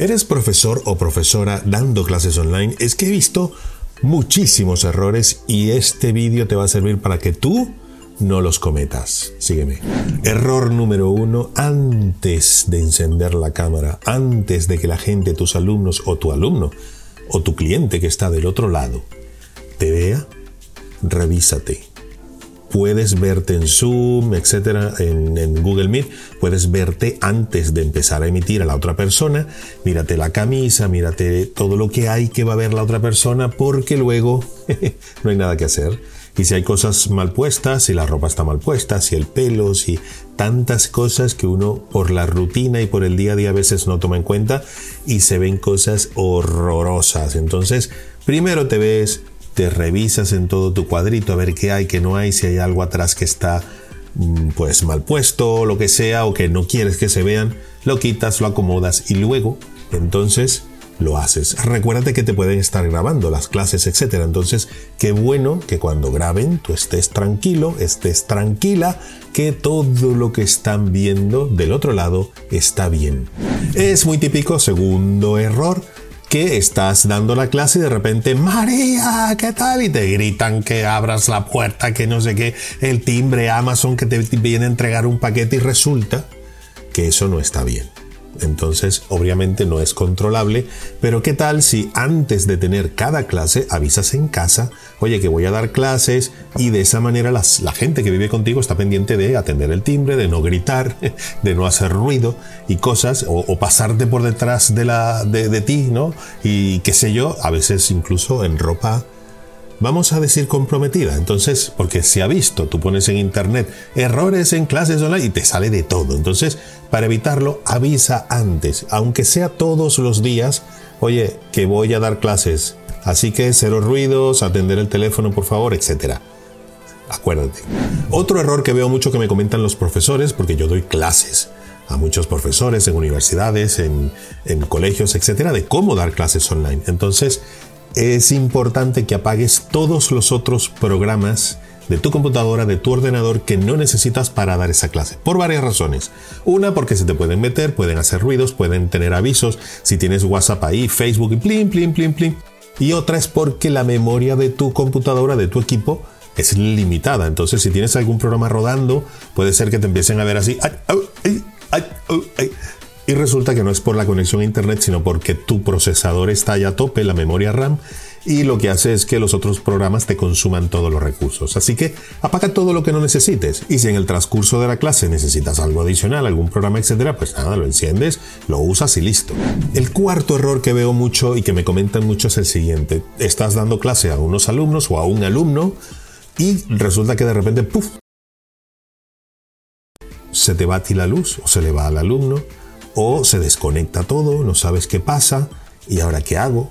¿Eres profesor o profesora dando clases online? Es que he visto muchísimos errores y este vídeo te va a servir para que tú no los cometas. Sígueme. Error número uno, antes de encender la cámara, antes de que la gente, tus alumnos o tu alumno o tu cliente que está del otro lado te vea, revísate. Puedes verte en Zoom, etcétera, en, en, Google Meet. Puedes verte antes de empezar a emitir a la otra persona. Mírate la camisa, mírate todo lo que hay que va a ver la otra persona, porque luego no hay nada que hacer y si hay cosas mal puestas, si la ropa está mal puesta, si el pelo, si tantas cosas que uno por la rutina y por el día a día a veces no toma en cuenta y se ven cosas horrorosas. Entonces, primero te ves, te revisas en todo tu cuadrito a ver qué hay, qué no hay, si hay algo atrás que está mm, pues mal puesto, lo que sea, o que no quieres que se vean, lo quitas, lo acomodas y luego, entonces, lo haces. Recuérdate que te pueden estar grabando las clases, etc. Entonces, qué bueno que cuando graben tú estés tranquilo, estés tranquila, que todo lo que están viendo del otro lado está bien. Es muy típico, segundo error, que estás dando la clase y de repente, María, ¿qué tal? Y te gritan que abras la puerta, que no sé qué, el timbre Amazon que te viene a entregar un paquete y resulta que eso no está bien. Entonces, obviamente no es controlable, pero ¿qué tal si antes de tener cada clase avisas en casa, oye, que voy a dar clases y de esa manera la gente que vive contigo está pendiente de atender el timbre, de no gritar, de no hacer ruido y cosas, o, pasarte por detrás de, la, de ti, ¿no? Y qué sé yo, a veces incluso en ropa vamos a decir comprometida. Entonces, porque se ha visto, tú pones en internet errores en clases online y te sale de todo. Entonces, para evitarlo, avisa antes, aunque sea todos los días, oye, que voy a dar clases. Así que cero ruidos, atender el teléfono, por favor, etcétera. Acuérdate. Otro error que veo mucho que me comentan los profesores, porque yo doy clases a muchos profesores en universidades, en, colegios, etcétera, de cómo dar clases online. Entonces, es importante que apagues todos los otros programas de tu computadora, de tu ordenador que no necesitas para dar esa clase. Por varias razones. Una, porque se te pueden meter, pueden hacer ruidos, pueden tener avisos. Si tienes WhatsApp ahí, Facebook y plin, plin, plin, plin. Y otra es porque la memoria de tu computadora, de tu equipo, es limitada. Entonces, si tienes algún programa rodando, puede ser que te empiecen a ver así y resulta que no es por la conexión a internet, sino porque tu procesador está ya a tope, la memoria RAM, y lo que hace es que los otros programas te consuman todos los recursos. Así que apaga todo lo que no necesites. Y si en el transcurso de la clase necesitas algo adicional, algún programa, etcétera, pues nada, lo enciendes, lo usas y listo. El cuarto error que veo mucho y que me comentan mucho es el siguiente. Estás dando clase a unos alumnos o a un alumno y resulta que de repente, ¡puf! Se te va ti la luz o se le va al alumno o se desconecta todo, no sabes qué pasa y ahora qué hago.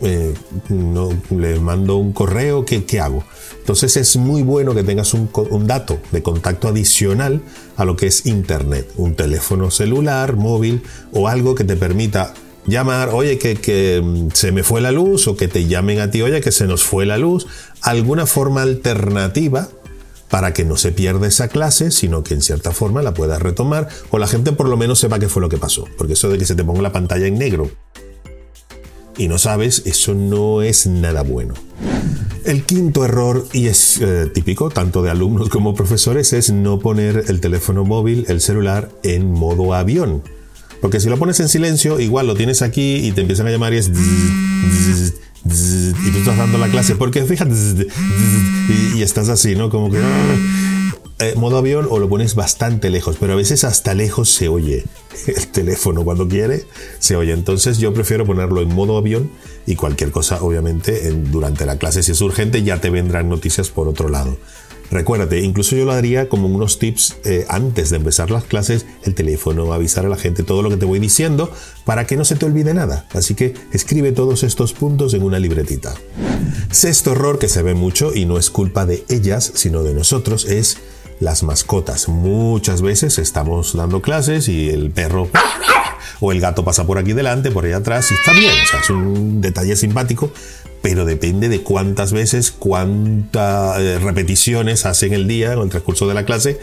Eh, no, le mando un correo, ¿qué, ¿qué, hago? Entonces es muy bueno que tengas un, un, dato de contacto adicional a lo que es Internet, un teléfono celular, móvil o algo que te permita llamar, oye, que, que mm, se me fue la luz o que te llamen a ti, oye, que se nos fue la luz, alguna forma alternativa para que no se pierda esa clase, sino que en cierta forma la puedas retomar o la gente por lo menos sepa qué fue lo que pasó. Porque eso de que se te ponga la pantalla en negro y no sabes, eso no es nada bueno. El quinto error, y es eh, típico tanto de alumnos como profesores, es no poner el teléfono móvil, el celular, en modo avión. Porque si lo pones en silencio, igual lo tienes aquí y te empiezan a llamar y es y tú estás dando la clase, porque fíjate, y, estás así, ¿no? Como que... Eh, modo avión o lo pones bastante lejos, pero a veces hasta lejos se oye el teléfono cuando quiere, se oye. Entonces yo prefiero ponerlo en modo avión y cualquier cosa, obviamente, durante la clase, si es urgente, ya te vendrán noticias por otro lado. Recuérdate, incluso yo lo haría como unos tips eh, antes de empezar las clases, el teléfono, avisar a la gente todo lo que te voy diciendo para que no se te olvide nada. Así que escribe todos estos puntos en una libretita. Sexto error que se ve mucho y no es culpa de ellas, sino de nosotros, es las mascotas. Muchas veces estamos dando clases y el perro o el gato pasa por aquí delante, por ahí atrás y está bien, o sea, es un detalle simpático, pero depende de cuántas veces, cuántas eh, repeticiones hacen el día o el transcurso de la clase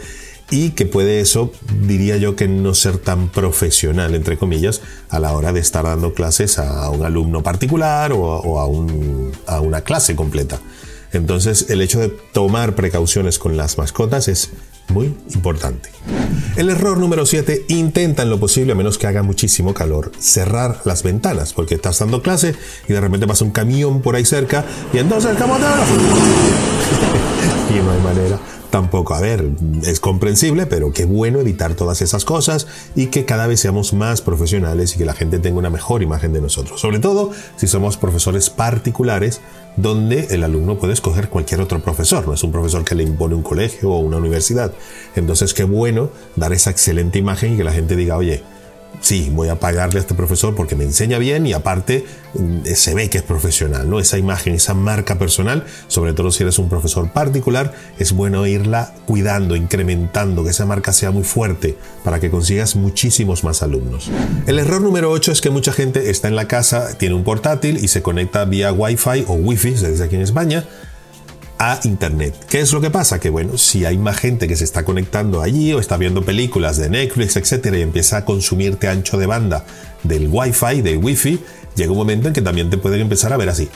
y que puede eso, diría yo, que no ser tan profesional, entre comillas, a la hora de estar dando clases a un alumno particular o, a una clase completa. Entonces, el hecho de tomar precauciones con las mascotas es muy importante. El error número 7, intenta en lo posible, a menos que haga muchísimo calor, cerrar las ventanas, porque estás dando clase y de repente pasa un camión por ahí cerca y entonces, ¿cómo te Y no hay manera tampoco, a ver, es comprensible, pero qué bueno evitar todas esas cosas y que cada vez seamos más profesionales y que la gente tenga una mejor imagen de nosotros. Sobre todo si somos profesores particulares, donde el alumno puede escoger cualquier otro profesor, no es un profesor que le impone un colegio o una universidad. Entonces, qué bueno dar esa excelente imagen y que la gente diga, oye, sí, voy a pagarle a este profesor porque me enseña bien y aparte mm, se ve que es profesional, ¿no? Esa imagen, esa marca personal, sobre todo si eres un profesor particular, es bueno irla cuidando, incrementando, que esa marca sea muy fuerte para que consigas muchísimos más alumnos. El error número 8 es que mucha gente está en la casa, tiene un portátil y se conecta vía Wi-Fi o Wi-Fi, dice aquí en España, Internet. ¿Qué es lo que pasa? Que bueno, si hay más gente que se está conectando allí o está viendo películas de Netflix, etcétera, y empieza a consumirte ancho de banda del Wi-Fi, del Wi-Fi, llega un momento en que también te pueden empezar a ver así.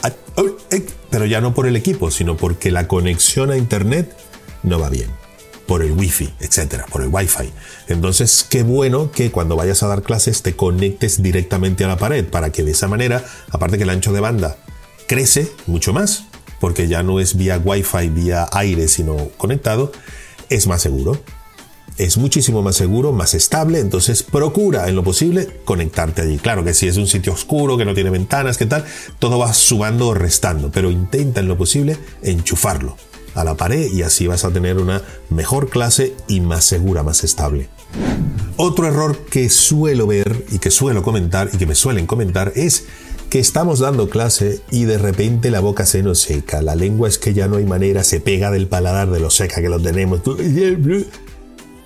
Pero ya no por el equipo, sino porque la conexión a Internet no va bien por el wifi, etcétera, por el wifi. Entonces, qué bueno que cuando vayas a dar clases te conectes directamente a la pared para que de esa manera, aparte que el ancho de banda crece mucho más, porque ya no es vía Wi-Fi, vía aire, sino conectado, es más seguro. Es muchísimo más seguro, más estable, entonces procura en lo posible conectarte allí. Claro que si es un sitio oscuro, que no tiene ventanas, que tal, todo va sumando o restando, pero intenta en lo posible enchufarlo a la pared y así vas a tener una mejor clase y más segura, más estable. Otro error que suelo ver y que suelo comentar y que me suelen comentar es que estamos dando clase y de repente la boca se nos seca, la lengua es que ya no hay manera, se pega del paladar de lo seca que lo tenemos.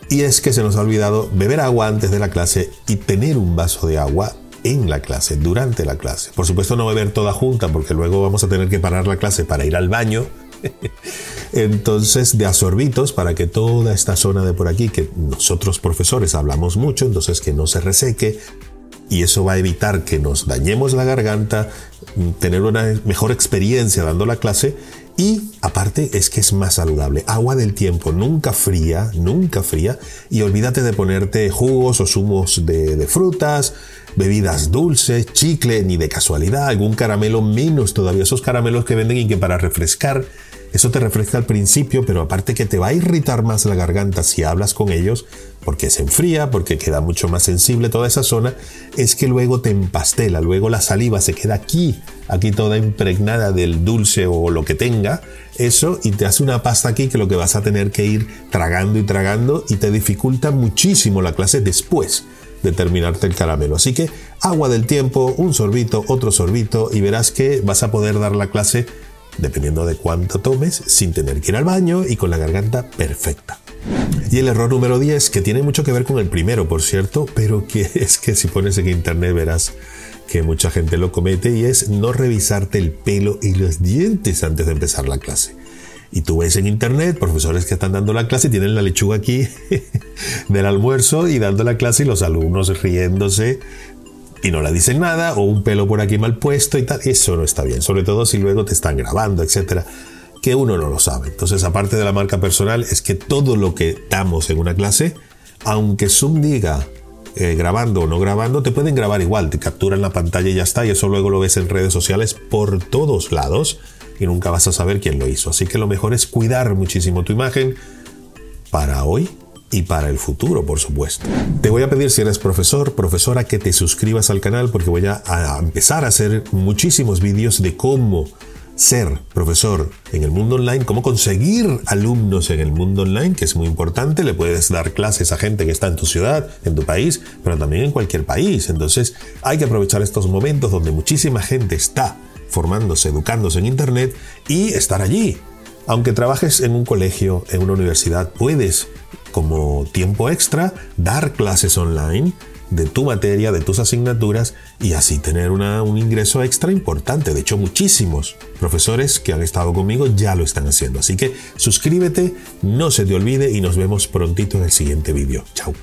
Y es que se nos ha olvidado beber agua antes de la clase y tener un vaso de agua en la clase, durante la clase. Por supuesto no beber toda junta porque luego vamos a tener que parar la clase para ir al baño. Entonces, de asorbitos para que toda esta zona de por aquí, que nosotros profesores hablamos mucho, entonces que no se reseque, y eso va a evitar que nos dañemos la garganta, tener una mejor experiencia dando la clase y aparte es que es más saludable. Agua del tiempo, nunca fría, nunca fría y olvídate de ponerte jugos o zumos de, de frutas, bebidas dulces, chicle, ni de casualidad, algún caramelo menos todavía, esos caramelos que venden y que para refrescar eso te refresca al principio, pero aparte que te va a irritar más la garganta si hablas con ellos, porque se enfría, porque queda mucho más sensible toda esa zona, es que luego te empastela, luego la saliva se queda aquí, aquí toda impregnada del dulce o lo que tenga, eso, y te hace una pasta aquí que lo que vas a tener que ir tragando y tragando y te dificulta muchísimo la clase después de terminarte el caramelo. Así que agua del tiempo, un sorbito, otro sorbito y verás que vas a poder dar la clase dependiendo de cuánto tomes, sin tener que ir al baño y con la garganta perfecta. Y el error número 10, que tiene mucho que ver con el primero, por cierto, pero que es que si pones en internet verás que mucha gente lo comete y es no revisarte el pelo y los dientes antes de empezar la clase. Y tú ves en internet profesores que están dando la clase y tienen la lechuga aquí del almuerzo y dando la clase y los alumnos riéndose y no le dicen nada, o un pelo por aquí mal puesto y tal, eso no está bien, sobre todo si luego te están grabando, etcétera, que uno no lo sabe. Entonces, aparte de la marca personal, es que todo lo que damos en una clase, aunque Zoom diga eh, grabando o no grabando, te pueden grabar igual, te capturan la pantalla y ya está, y eso luego lo ves en redes sociales por todos lados y nunca vas a saber quién lo hizo. Así que lo mejor es cuidar muchísimo tu imagen para hoy y para el futuro, por supuesto. Te voy a pedir si eres profesor, profesora, que te suscribas al canal porque voy a, empezar a hacer muchísimos vídeos de cómo ser profesor en el mundo online, cómo conseguir alumnos en el mundo online, que es muy importante. Le puedes dar clases a gente que está en tu ciudad, en tu país, pero también en cualquier país. Entonces hay que aprovechar estos momentos donde muchísima gente está formándose, educándose en Internet y estar allí. Aunque trabajes en un colegio, en una universidad, puedes como tiempo extra dar clases online de tu materia, de tus asignaturas y así tener un ingreso extra importante. De hecho, muchísimos profesores que han estado conmigo ya lo están haciendo. Así que suscríbete, no se te olvide y nos vemos prontito en el siguiente vídeo. Chao.